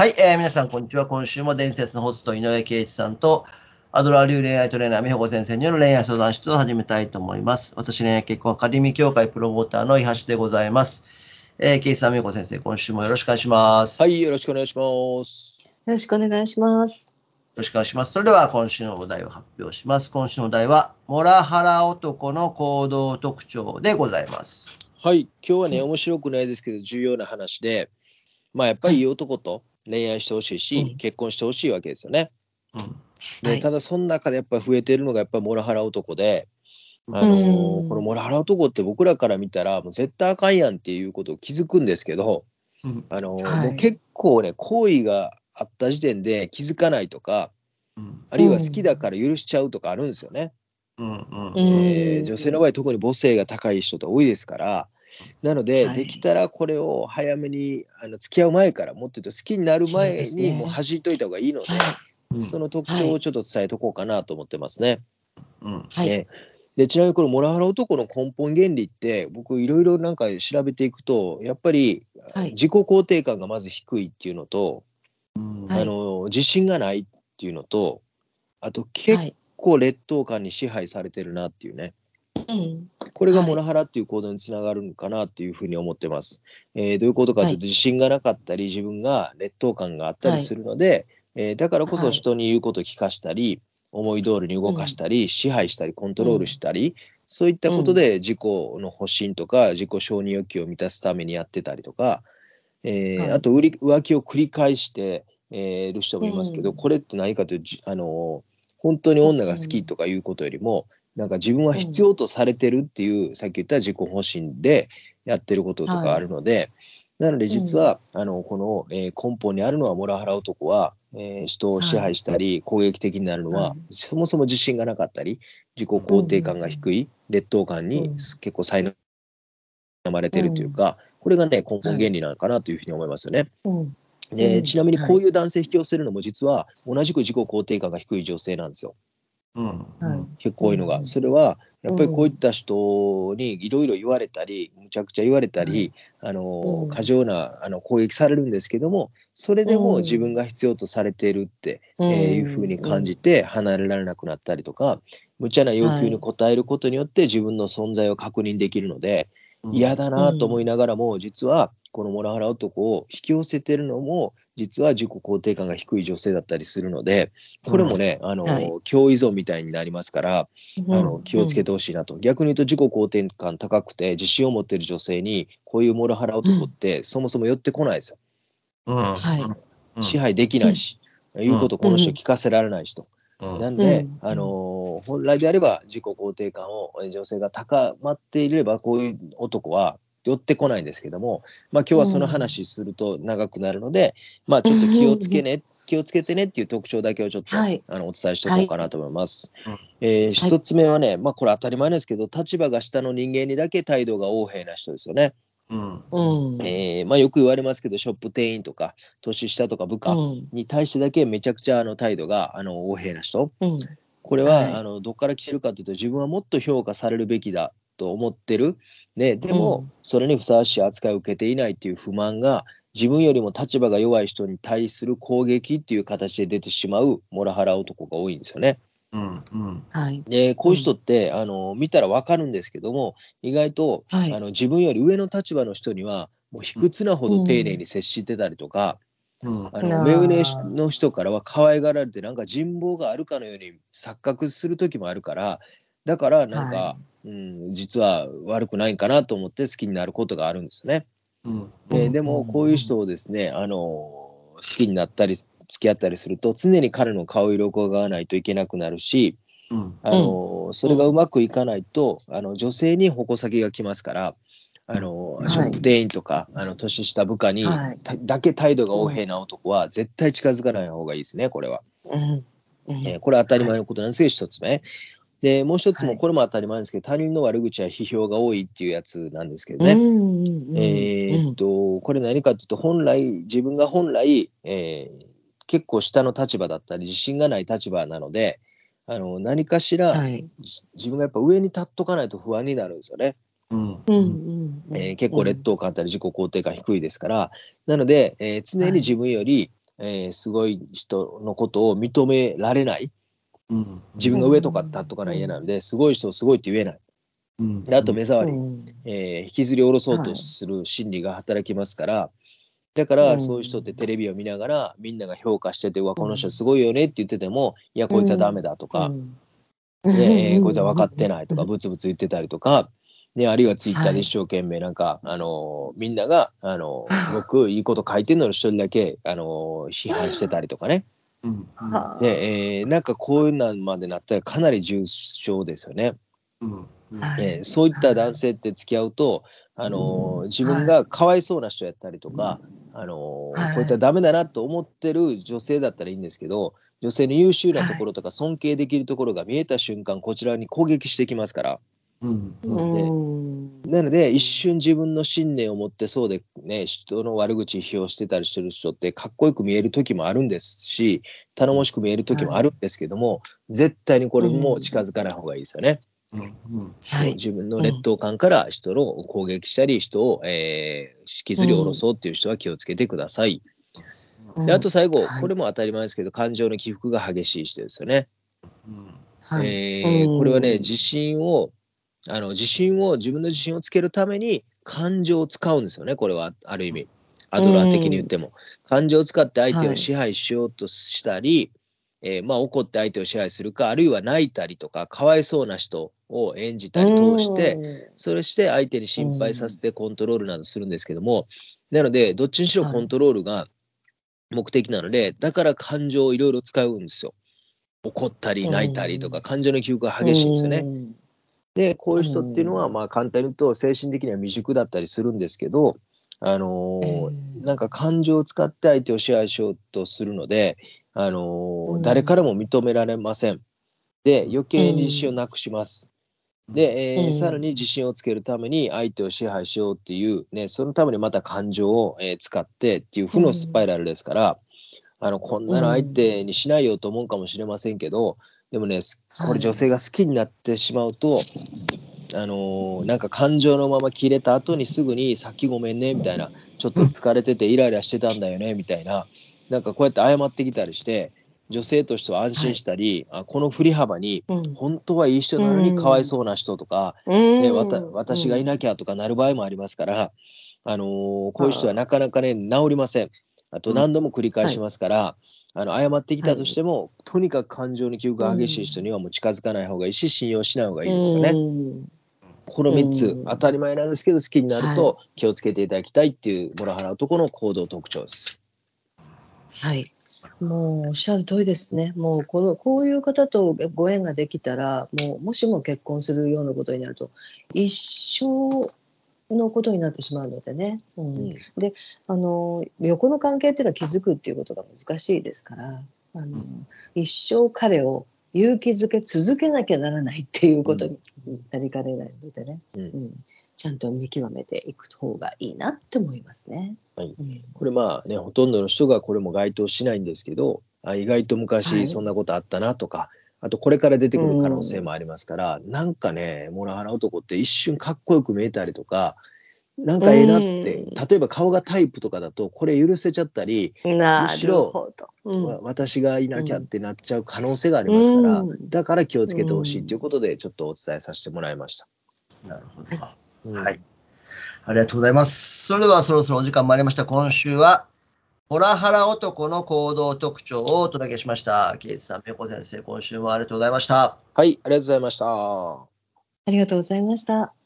はい、えー皆さん、こんにちは。今週も伝説のホスト、井上圭一さんと、アドラー流恋愛トレーナー、美穂子先生による恋愛相談室を始めたいと思います。私、恋愛結婚アカデミー協会プロモーターの伊橋でございます。えー、圭一さん、美穂子先生、今週もよろしくお願いします。はい、よよろしくお願いします。よろしくお願いします。ろしくお願いします。それでは、今週のお題を発表します。今週のお題は、モラハラ男の行動特徴でございます。はい、今日はね、面白くないですけど、重要な話で、まあ、やっぱりいい男と恋愛してほしいし、うん結婚してほしいわけですよね。うん。で、はいただ、その中でやっぱり増えてるのが、やっぱりモラハラ男で、あのーうんこのモラハラ男って僕らから見たら、もう絶対あかんやんっていうことを気づくんですけど、うん。あのーはいもう結構ね、行為があった時点で気づかないとか、うん。あるいは好きだから許しちゃうとかあるんですよね。うん。うん。女性の場合特に母性が高い人って多いですからなので、はいできたらこれを早めにあの付き合う前からもっと言うと好きになる前そうですねにもう弾いといた方がいいのでうんその特徴をちょっと伝えとこうかなと思ってますね。うん。はい。ねでちなみにこのモラハラ男の根本原理って僕いろいろなんか調べていくとやっぱりはい自己肯定感がまず低いっていうのと、うん。はいあの自信がないっていうのとあとは結い。構劣等感に支配されてるなっていうね。うん。これがはいモラハラっていう行動につながるのかなっていうふうに思ってます。えーどういうことかというと、はい。自信がなかったり自分が劣等感があったりするので、えーだからこそはい。人に言うことを聞かしたり、思い通りに動かしたり、支配したりコントロールしたり、そういったことで自己の保身とか自己承認欲求を満たすためにやってたりとか、えーはい。あと売り浮気を繰り返して、えーる人もいますけど、うん。これって何かというあのー本当に女が好きとかいうことよりも、なんか自分は必要とされてるっていう、さっき言った自己保身でやってることとかあるので、なので実は、あのこの、えー根本にあるのはモラハラ男は、えー人を支配したり、攻撃的になるのは、はい。そもそも自信がなかったり自己肯定感が低い、劣等感にうん。結構苛まれてるというか、これがね根本原理なのかなというふうに思いますよね。うん。でうん。ちなみにこういう男性引き寄せるのも実は同じく自己肯定感が低い女性なんですよ。うん。はい。結構多いのが、うん。それはやっぱりこういった人にいろいろ言われたりむちゃくちゃ言われたり、あのうん。過剰なあの攻撃されるんですけどもそれでもうん。自分が必要とされているって、うん。えーいうふうに感じて離れられなくなったりとか無茶な要求に応えることによって自分の存在を確認できるので、嫌だなと思いながらも、実はこのモラハラ男を引き寄せてるのも実は自己肯定感が低い女性だったりするのでこれもね、あのはい。共依存みたいになりますから、あの気をつけてほしいなと、逆に言うと自己肯定感高くて自信を持っている女性にこういうモラハラ男ってそもそも寄ってこないですよ、うん。はい。うん。支配できないし、言うことこの人聞かせられないしと、うん。なんで、うん。あのー本来であれば自己肯定感を女性が高まっていればこういう男は寄ってこないんですけども、まあ、今日はその話すると長くなるので、まあちょっと気をつけね、気をつけてねっていう特徴だけをちょっと、はいあのお伝えしておこうかなと思います。はいえー一つ目はね、まあこれ当たり前ですけど立場が下の人間にだけ態度が横柄な人ですよね。うん。うん。えーまあ、よく言われますけどショップ店員とか年下とか部下うん。に対してだけめちゃくちゃあの態度があの横柄な人。うん。これは、はいあのどっから来てるかというと自分はもっと評価されるべきだと思ってる、ね、でも、うんそれにふさわしい扱いを受けていないっていう不満が自分よりも立場が弱い人に対する攻撃っていう形で出てしまうモラハラ男が多いんですよね。うん。うん。はい。でこういう人って、あの見たらわかるんですけども意外と、はいあの自分より上の立場の人にはもう卑屈なほど丁寧に接してたりとか、あの目上の人からは可愛がられてなんか人望があるかのように錯覚する時もあるからだからなんか、はうん、実は悪くないんかなと思って好きになることがあるんですよね。うん。うんででもこういう人をですねあの好きになったり付き合ったりすると常に彼の顔色を伺わないといけなくなるしうん。あの、それがうまくいかないとあの女性に矛先が来ますから。あのはいショップ店員とか、あの年下部下に、はいただけ態度が横柄な男は絶対近づかない方がいいですねこれは。うん。うんえーこれは当たり前のことなんですけど、一つ目。でもう一つもはいこれも当たり前ですけど、他人の悪口や批評が多いっていうやつなんですけどうね。ん。うん。えーっとこれ何かっていうと本来自分が本来、えー結構下の立場だったり自信がない立場なのであの何かしら、はい。じ自分がやっぱ上に立っとかないと不安になるんですよね。うん。うん。うん。えー結構劣等感あったり自己肯定感低いですからなので、えー常に自分よりえーすごい人のことを認められないうん。自分が上とか立っとかない家なんですごい人をすごいって言えない。うん。であと目障り、うん。えー引きずり下ろそうとする心理が働きますから、だからうんそういう人ってテレビを見ながらみんなが評価してて「うわこの人すごいよね」って言ってても「いやこいつはダメだ」とか、ねえーこいつは分かってないとかブツブツ言ってたりとか、ね、あるいはツイッターで一生懸命なんか、あのーみんなが、あのーすごくいいこと書いてるのに一人だけ、あのー批判してたりとかね、うん。はあでえーなんかこういうのまでなったらかなり重症ですよね。うん。はい。えーそういった男性って付き合うと、あのー自分がかわいそうな人やったりとか、あのーはい。こいつはダメだなと思ってる女性だったらいいんですけど女性の優秀なところとか尊敬できるところが見えた瞬間こちらに攻撃してきますからうん。うん。なので一瞬自分の信念を持ってそうでね人の悪口批評してたりしてる人ってかっこよく見える時もあるん。ですし頼もしく見える時もあるん。ですけども、絶対にこれも近づかない方がいいですよね。うん。うん。はい自分の劣等感から人の攻撃したり人を、えー引きずり下ろそうっていう人は気をつけてください。うん。であと最後、はいこれも当たり前ですけど感情の起伏が激しい人ですよね。うん。はいえーこれはね自信をあの自信を自分の自信をつけるために感情を使うんですよねこれはある意味。アドラー的に言っても、感情を使って相手を支配しようとしたり、えーまあ怒って相手を支配するかあるいは泣いたりとかかわいそうな人を演じたり通して、それして相手に心配させてコントロールなどするんですけども、なのでどっちにしろコントロールが目的なので、だから感情をいろいろ使うんですよ。怒ったり泣いたりとか、うん。感情の起伏が激しいんですよね。うんでこういう人っていうのは、うんまあ簡単に言うと精神的には未熟だったりするんですけど、あのーええ。なんか感情を使って相手を支配しようとするので、あのーうん。誰からも認められません。で余計に自信をなくします。で、えーうんさらに自信をつけるために相手を支配しようっていう、ね、そのためにまた感情を、えー使ってっていう負のスパイラルですから、あのこんなの相手にしないよと思うかもしれませんけど、でもねすこれ女性が好きになってしまうと、あのーなんか感情のまま切れた後にすぐに「さっきごめんね」みたいな「ちょっと疲れててイライラしてたんだよね」みたいななんかこうやって謝ってきたりして女性としては安心したり、あこの振り幅にうん。本当はいい人なのにかわいそうな人とか、ね、わた私がいななきゃとかなる場合もありますから、あのーこういう人はなかなかね治りません。あとうん何度も繰り返しますから、あの謝ってきたとしても、とにかく感情の起伏が激しい人にはもう近づかない方がいいし信用しない方がいいですよね。この3つ、うん当たり前なんですけど好きになるはと気をつけていただきたいっていうモラハラ男の行動特徴です。はい。もうおっしゃる通りですね。もうこのこういう方とご縁ができたら、もうもしも結婚するようなことになると一生のことになってしまうのでね。うん。うん。あの横の関係っていうのは気づくっていうことが難しいですから、あの一生彼を勇気づけ続けなきゃならないっていうことになりかねないのでね、うん。うん。ちゃんと見極めていく方がいいなって思いますね。はい。うん。これまあねほとんどの人がこれも該当しないんですけどあ意外とはい。昔そんなことあったなとか、あとこれから出てくる可能性もありますから、なんかねモラハラ男って一瞬かっこよく見えたりとかなんかええなって、うん例えば顔がタイプとかだとこれ許せちゃったり、なるむしろほど。うんわ私がいなきゃってなっちゃう可能性がありますから、うんだから気をつけてほしいということでちょっとお伝えさせてもらいました。なるほど。うんはい。ありがとうございます。それではそろそろお時間参りました。今週は、ホラハラ男の行動特徴をお届けしました。ケイツさん、ペコ先生、今週もありがとうございました。はい、ありがとうございました。ありがとうございました。